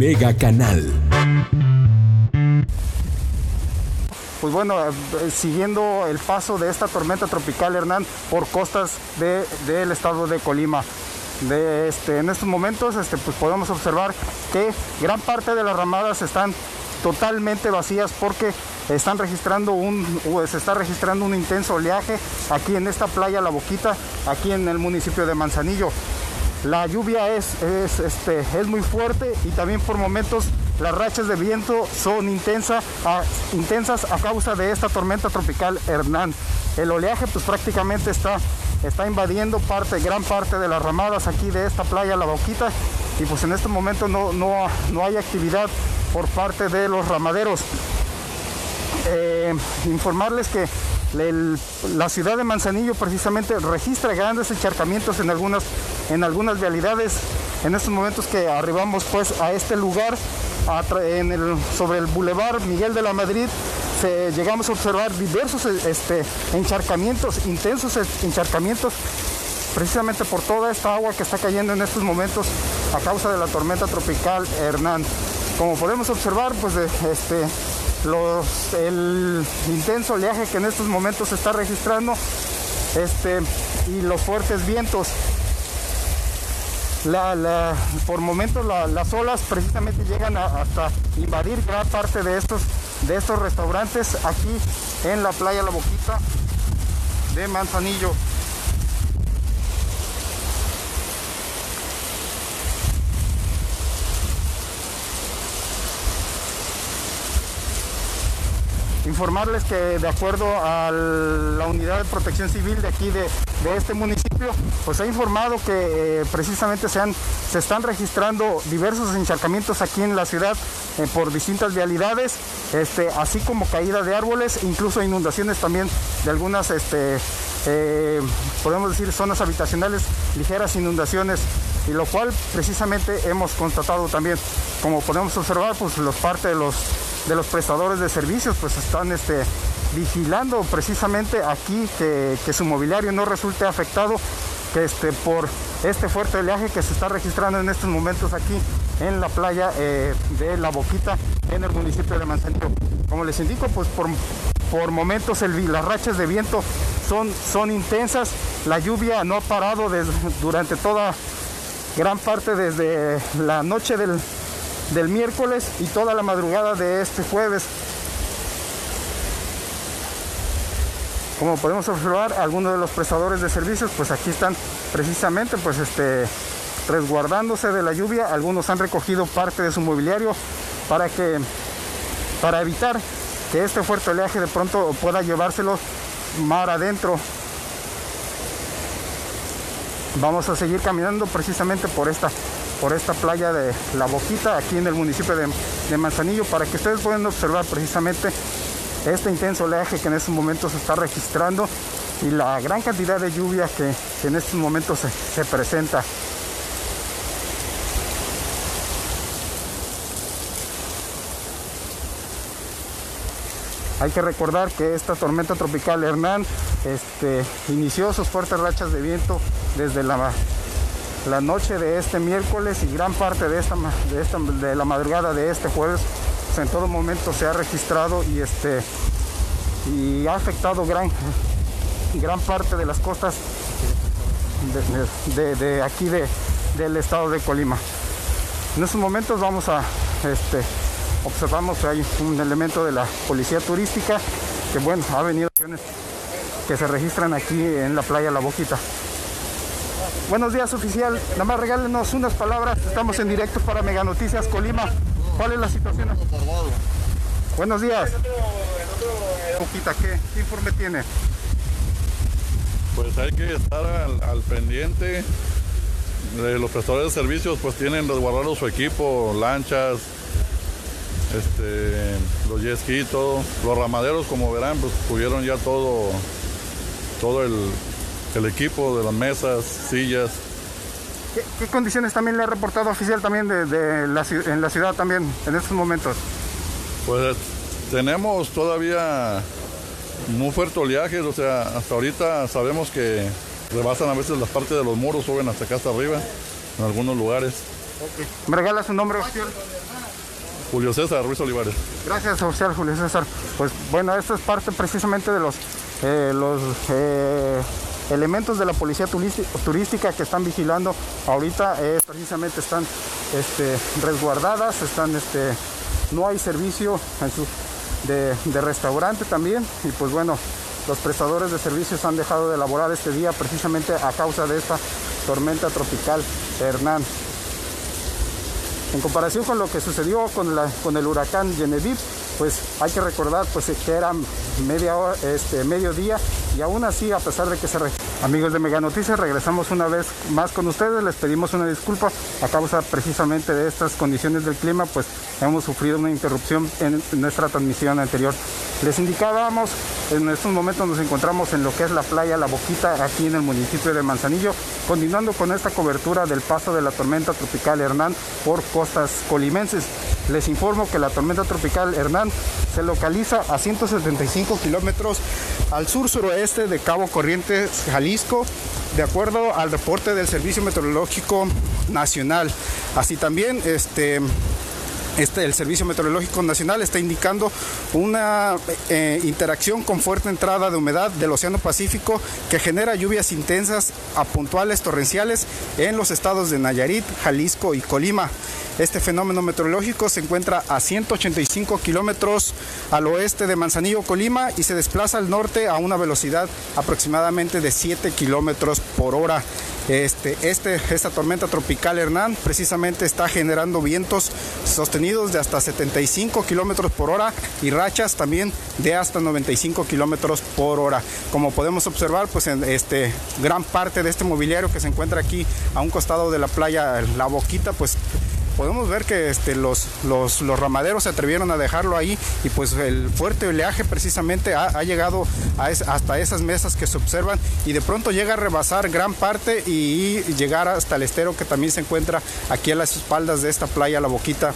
Mega Canal. Pues bueno, eh, siguiendo el paso de esta tormenta tropical Hernán por costas de- del estado de Colima. Este, en estos momentos este, pues podemos observar que gran parte de las ramadas están totalmente vacías porque están registrando un, se está registrando un intenso oleaje aquí en esta playa La Boquita, aquí en el municipio de Manzanillo. La lluvia es, es, este, es muy fuerte y también por momentos las rachas de viento son intensas a causa de esta tormenta tropical Hernán. El oleaje pues prácticamente está, está invadiendo parte, gran parte de las ramadas aquí de esta playa La Boquita y pues en este momento no, no, no hay actividad por parte de los ramaderos. Eh, informarles que la ciudad de Manzanillo precisamente registra grandes encharcamientos en algunas, en algunas vialidades. En estos momentos que arribamos pues a este lugar, sobre el Boulevard Miguel de la Madrid, llegamos a observar diversos este, encharcamientos, intensos encharcamientos precisamente por toda esta agua que está cayendo en estos momentos a causa de la tormenta tropical Hernán. Como podemos observar, pues este, los- el intenso oleaje que en estos momentos se está registrando este, y los fuertes vientos. La- la- por momentos la- las olas precisamente llegan hasta invadir gran parte de estos, de estos restaurantes aquí en la playa La Boquita de Manzanillo. Informarles que de acuerdo a la unidad de protección civil de aquí de, de este municipio, pues ha informado que eh, precisamente se, han, se están registrando diversos encharcamientos aquí en la ciudad eh, por distintas vialidades, este, así como caída de árboles, incluso inundaciones también de algunas, este, eh, podemos decir, zonas habitacionales, ligeras inundaciones y lo cual precisamente hemos constatado también, como podemos observar, pues los parte de los de los prestadores de servicios pues están este, vigilando precisamente aquí que, que su mobiliario no resulte afectado que este, por este fuerte oleaje que se está registrando en estos momentos aquí en la playa eh, de La Boquita en el municipio de Manzanillo. Como les indico, pues por, por momentos el las rachas de viento son, son intensas, la lluvia no ha parado des- durante toda gran parte desde la noche del, del miércoles y toda la madrugada de este jueves. Como podemos observar, algunos de los prestadores de servicios, pues aquí están precisamente, pues este, resguardándose de la lluvia. Algunos han recogido parte de su mobiliario para que, para evitar que este fuerte oleaje de pronto pueda llevárselo mar adentro. Vamos a seguir caminando precisamente por esta, por esta playa de La Boquita, aquí en el municipio de, de Manzanillo, para que ustedes puedan observar precisamente este intenso oleaje que en estos momentos se está registrando y la gran cantidad de lluvia que, en estos momentos se, se presenta. Hay que recordar que esta tormenta tropical Hernán este, inició sus fuertes rachas de viento desde la, la noche de este miércoles y gran parte de, esta, de, esta- de la madrugada de este jueves. Pues, en todo momento se ha registrado y, este, y ha afectado gran, gran parte de las costas de, de- de aquí de- del estado de Colima. En estos momentos vamos a este, observamos que hay un elemento de la policía turística que bueno ha venido que se registran aquí en la playa La Boquita. Buenos días oficial, nada más regálenos unas palabras, estamos en directo para Mega Noticias Colima. ¿Cuál es la situación? Buenos días. Boquita, ¿qué, qué informe tiene? Pues hay que estar al, pendiente. los prestadores de servicios pues tienen resguardado su equipo, lanchas, este, los todo. Los ramaderos, como verán, pues tuvieron ya todo, todo el, el equipo de las mesas, sillas. ¿Qué, qué condiciones también le ha reportado oficial también de, de la, en la ciudad también en estos momentos? Pues tenemos todavía muy fuerte oleaje, o sea, hasta ahorita sabemos que rebasan a veces las partes de los muros, suben hasta acá hasta arriba, en algunos lugares. ¿Me regala su nombre oficial? Julio César Ruiz Olivares. Gracias, oficial Julio César. Pues bueno, esto es parte precisamente de los, eh, los eh, elementos de la policía turística que están vigilando. Ahorita precisamente están este, resguardadas, están, este, no hay servicio de, restaurante también. Y pues bueno, los prestadores de servicios han dejado de elaborar este día precisamente a causa de esta tormenta tropical Hernán. En comparación con lo que sucedió con el huracán Genevieve, pues hay que recordar pues, que era media hora, este, mediodía y aún así, a pesar de que se... Amigos de Mega Noticias, regresamos una vez más con ustedes. Les pedimos una disculpa a causa precisamente de estas condiciones del clima, pues hemos sufrido una interrupción en nuestra transmisión anterior. Les indicábamos, en estos momentos nos encontramos en lo que es la playa La Boquita, aquí en el municipio de Manzanillo, continuando con esta cobertura del paso de la tormenta tropical Hernán por costas colimenses. Les informo que la tormenta tropical Hernán se localiza a 175 kilómetros al sur-suroeste de Cabo Corrientes, Jalisco, de acuerdo al reporte del Servicio Meteorológico Nacional. Así también, este, este, el Servicio Meteorológico Nacional está indicando una eh, interacción con fuerte entrada de humedad del Océano Pacífico que genera lluvias intensas a puntuales torrenciales en los estados de Nayarit, Jalisco y Colima. Este fenómeno meteorológico se encuentra a 185 kilómetros al oeste de Manzanillo, Colima, y se desplaza al norte a una velocidad aproximadamente de 7 kilómetros por hora. Este, este, esta tormenta tropical Hernán precisamente está generando vientos sostenidos de hasta 75 kilómetros por hora y rachas también de hasta 95 kilómetros por hora. Como podemos observar, pues en este, gran parte de este mobiliario que se encuentra aquí a un costado de la playa La Boquita, pues podemos ver que este, los, los, ramaderos se atrevieron a dejarlo ahí y pues el fuerte oleaje precisamente ha, llegado hasta esas mesas que se observan y de pronto llega a rebasar gran parte y, llegar hasta el estero que también se encuentra aquí a las espaldas de esta playa La Boquita,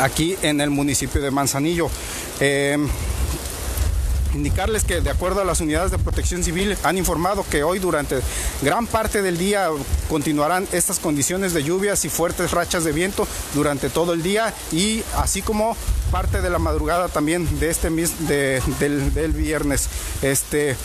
aquí en el municipio de Manzanillo. Em, indicarles que de acuerdo a las unidades de protección civil han informado que hoy durante gran parte del día continuarán estas condiciones de lluvias y fuertes rachas de viento durante todo el día y así como parte de la madrugada también de este del, del viernes. Este,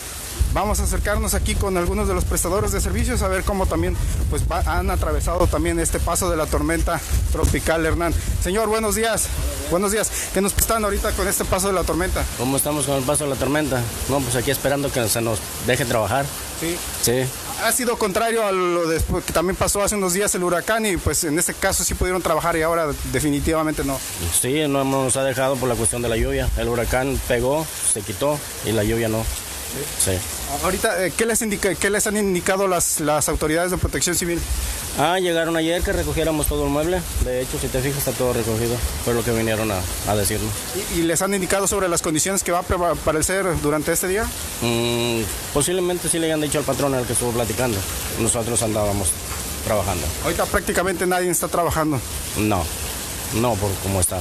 vamos a acercarnos aquí con algunos de los prestadores de servicios a ver cómo también pues han atravesado también este paso de la tormenta tropical Hernán. Señor, buenos días. Buenos días. ¿Qué nos están ahorita con este paso de la tormenta? ¿Cómo estamos con el paso de la tormenta? No, pues aquí esperando que se nos deje trabajar. Sí. Sí. Ha sido contrario a lo que también pasó hace unos días el huracán y pues en este caso sí pudieron trabajar y ahora definitivamente no. Sí, no nos ha dejado por la cuestión de la lluvia. El huracán pegó, se quitó y la lluvia no. Sí. Ahorita, eh, ¿qué les, indica, qué les han indicado las, las autoridades de protección civil? Ah, llegaron ayer que recogiéramos todo el mueble. De hecho, si te fijas, está todo recogido. Fue lo que vinieron a, a decirnos. ¿Y, les han indicado sobre las condiciones que va a aparecer durante este día? Mm, posiblemente sí le hayan dicho al patrón al que estuvo platicando. Nosotros andábamos trabajando. Ahorita prácticamente nadie está trabajando. No, no por cómo está.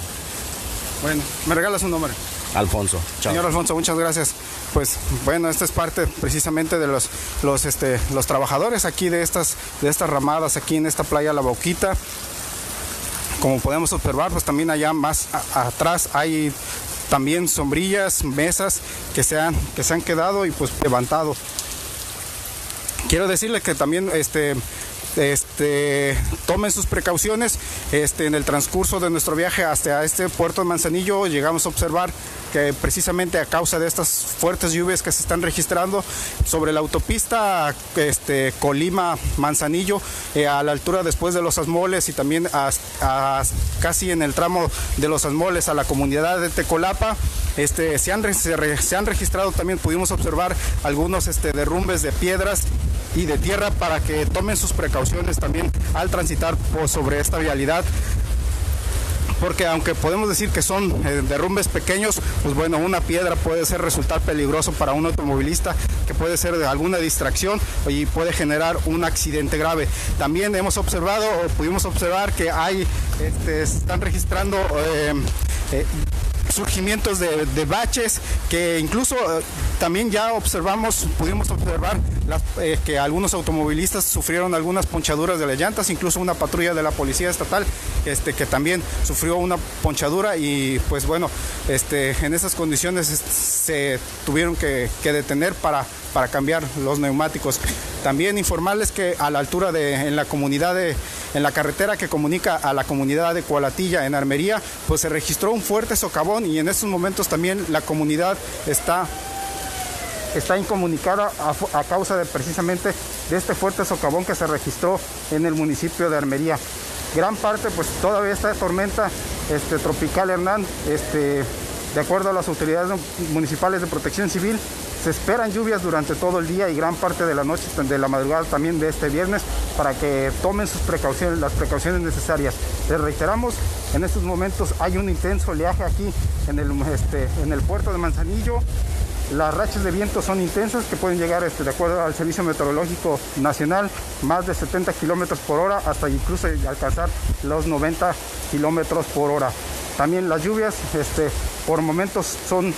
Bueno, ¿me regalas un número? Alfonso. Señor Alfonso, muchas gracias. Pues bueno, esta es parte precisamente de los, los, este, los trabajadores aquí de estas, de estas ramadas, aquí en esta playa La Boquita. Como podemos observar, pues también allá más atrás hay también sombrillas, mesas que se han, que se han quedado y pues levantado. Quiero decirle que también este, este, tomen sus precauciones. Este, en el transcurso de nuestro viaje hasta este puerto de Manzanillo llegamos a observar que precisamente a causa de estas fuertes lluvias que se están registrando sobre la autopista este, Colima-Manzanillo, eh, a la altura después de los Asmoles y también casi en el tramo de los Asmoles a la comunidad de Tecolapa, este, se, han, registrado también, pudimos observar algunos este, derrumbes de piedras y de tierra para que tomen sus precauciones también al transitar por sobre esta vialidad porque aunque podemos decir que son eh, derrumbes pequeños, pues bueno, una piedra puede ser resultar peligroso para un automovilista, que puede ser de alguna distracción y puede generar un accidente grave. También hemos observado o pudimos observar que hay, este, están registrando eh, eh, surgimientos de, de baches que incluso eh, también ya observamos, pudimos observar eh, que algunos automovilistas sufrieron algunas ponchaduras de las llantas, incluso una patrulla de la policía estatal este, que también sufrió una ponchadura y pues bueno, este, en esas condiciones se tuvieron que, que detener para, para cambiar los neumáticos. También informarles que a la altura de en la comunidad de en la carretera que comunica a la comunidad de Cualatilla en Armería, pues se registró un fuerte socavón y en estos momentos también la comunidad está está incomunicada a, causa de precisamente de este fuerte socavón que se registró en el municipio de Armería. Gran parte, pues todavía esta tormenta este, tropical Hernán, este, de acuerdo a las autoridades municipales de protección civil, se esperan lluvias durante todo el día y gran parte de la noche, de la madrugada también de este viernes, para que tomen sus precauciones, las precauciones necesarias. Les reiteramos, en estos momentos hay un intenso oleaje aquí en el, este, en el puerto de Manzanillo. Las rachas de viento son intensas que pueden llegar, este, de acuerdo al Servicio Meteorológico Nacional, más de 70 kilómetros por hora hasta incluso alcanzar los 90 kilómetros por hora. También las lluvias este, por momentos son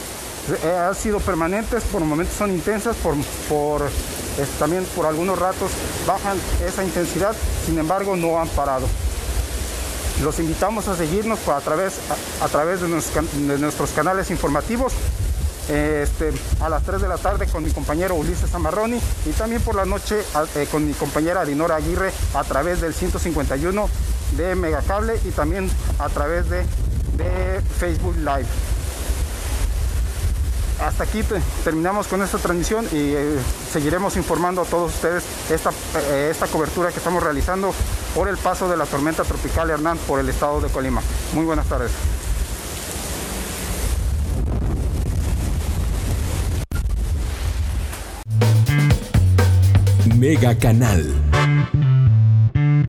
han sido permanentes, por momentos son intensas, por, eh, también por algunos ratos bajan esa intensidad, sin embargo no han parado. Los invitamos a seguirnos a través, a, través de, nuestros, canales informativos. Eh, este, a las 3 de la tarde con mi compañero Ulises Amarroni y también por la noche eh, con mi compañera Dinora Aguirre a través del 151 de Megacable y también a través de Facebook Live hasta aquí terminamos con esta transmisión y eh, seguiremos informando a todos ustedes esta, eh, esta cobertura que estamos realizando por el paso de la tormenta tropical Hernán por el estado de Colima. Muy buenas tardes. Mega Canal